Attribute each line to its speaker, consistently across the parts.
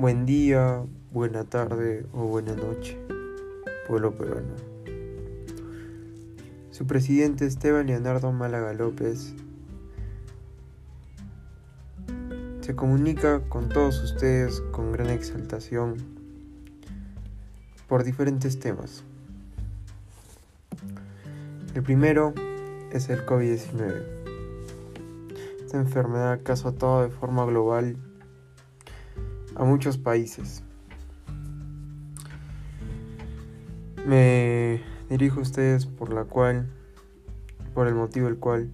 Speaker 1: Buen día, buena tarde o buena noche, pueblo peruano. Su presidente Esteban Leonardo Málaga López se comunica con todos ustedes con gran exaltación por diferentes temas. El primero es el COVID-19. Esta enfermedad que ha azotado de forma global a muchos países. Me dirijo a ustedes por la cual, por el motivo el cual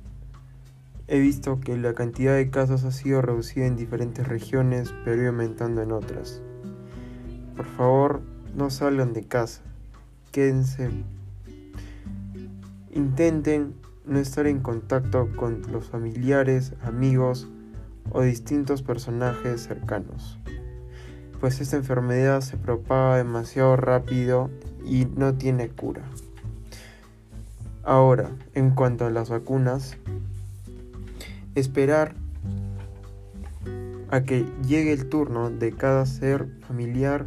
Speaker 1: he visto que la cantidad de casos ha sido reducida en diferentes regiones, pero aumentando en otras. Por favor, no salgan de casa, quédense. Intenten no estar en contacto con los familiares, amigos o distintos personajes cercanos pues esta enfermedad se propaga demasiado rápido y no tiene cura. Ahora, en cuanto a las vacunas, esperar a que llegue el turno de cada ser familiar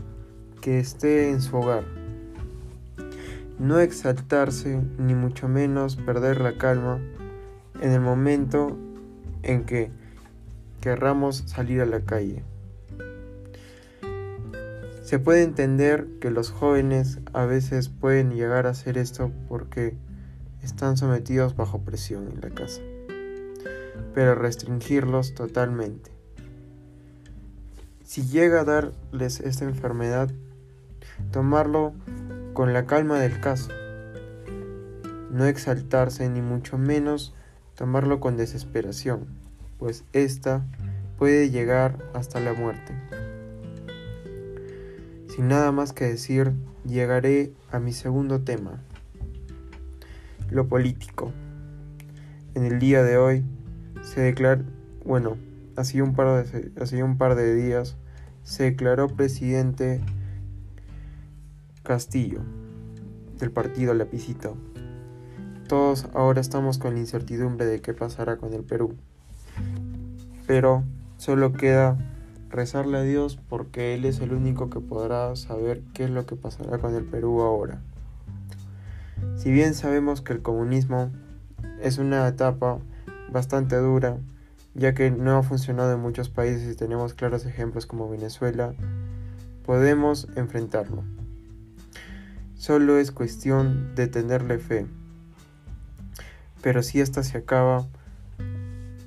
Speaker 1: que esté en su hogar. No exaltarse ni mucho menos perder la calma en el momento en que querramos salir a la calle. Se puede entender que los jóvenes a veces pueden llegar a hacer esto porque están sometidos bajo presión en la casa, pero restringirlos totalmente. Si llega a darles esta enfermedad, tomarlo con la calma del caso, no exaltarse ni mucho menos tomarlo con desesperación, pues esta puede llegar hasta la muerte. Sin nada más que decir, llegaré a mi segundo tema, lo político. En el día de hoy se declaró, bueno, hace un par de, un par de días se declaró presidente Castillo del partido Lapicito. Todos ahora estamos con la incertidumbre de qué pasará con el Perú. Pero solo queda rezarle a Dios porque Él es el único que podrá saber qué es lo que pasará con el Perú ahora. Si bien sabemos que el comunismo es una etapa bastante dura, ya que no ha funcionado en muchos países y tenemos claros ejemplos como Venezuela, podemos enfrentarlo. Solo es cuestión de tenerle fe. Pero si esta se acaba,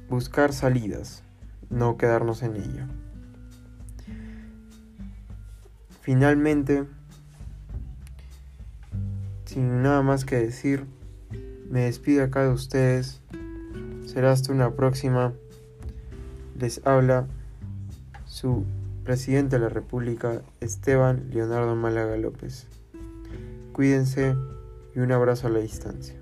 Speaker 1: buscar salidas, no quedarnos en ella. Finalmente, sin nada más que decir, me despido acá de ustedes. Será hasta una próxima. Les habla su presidente de la República, Esteban Leonardo Málaga López. Cuídense y un abrazo a la distancia.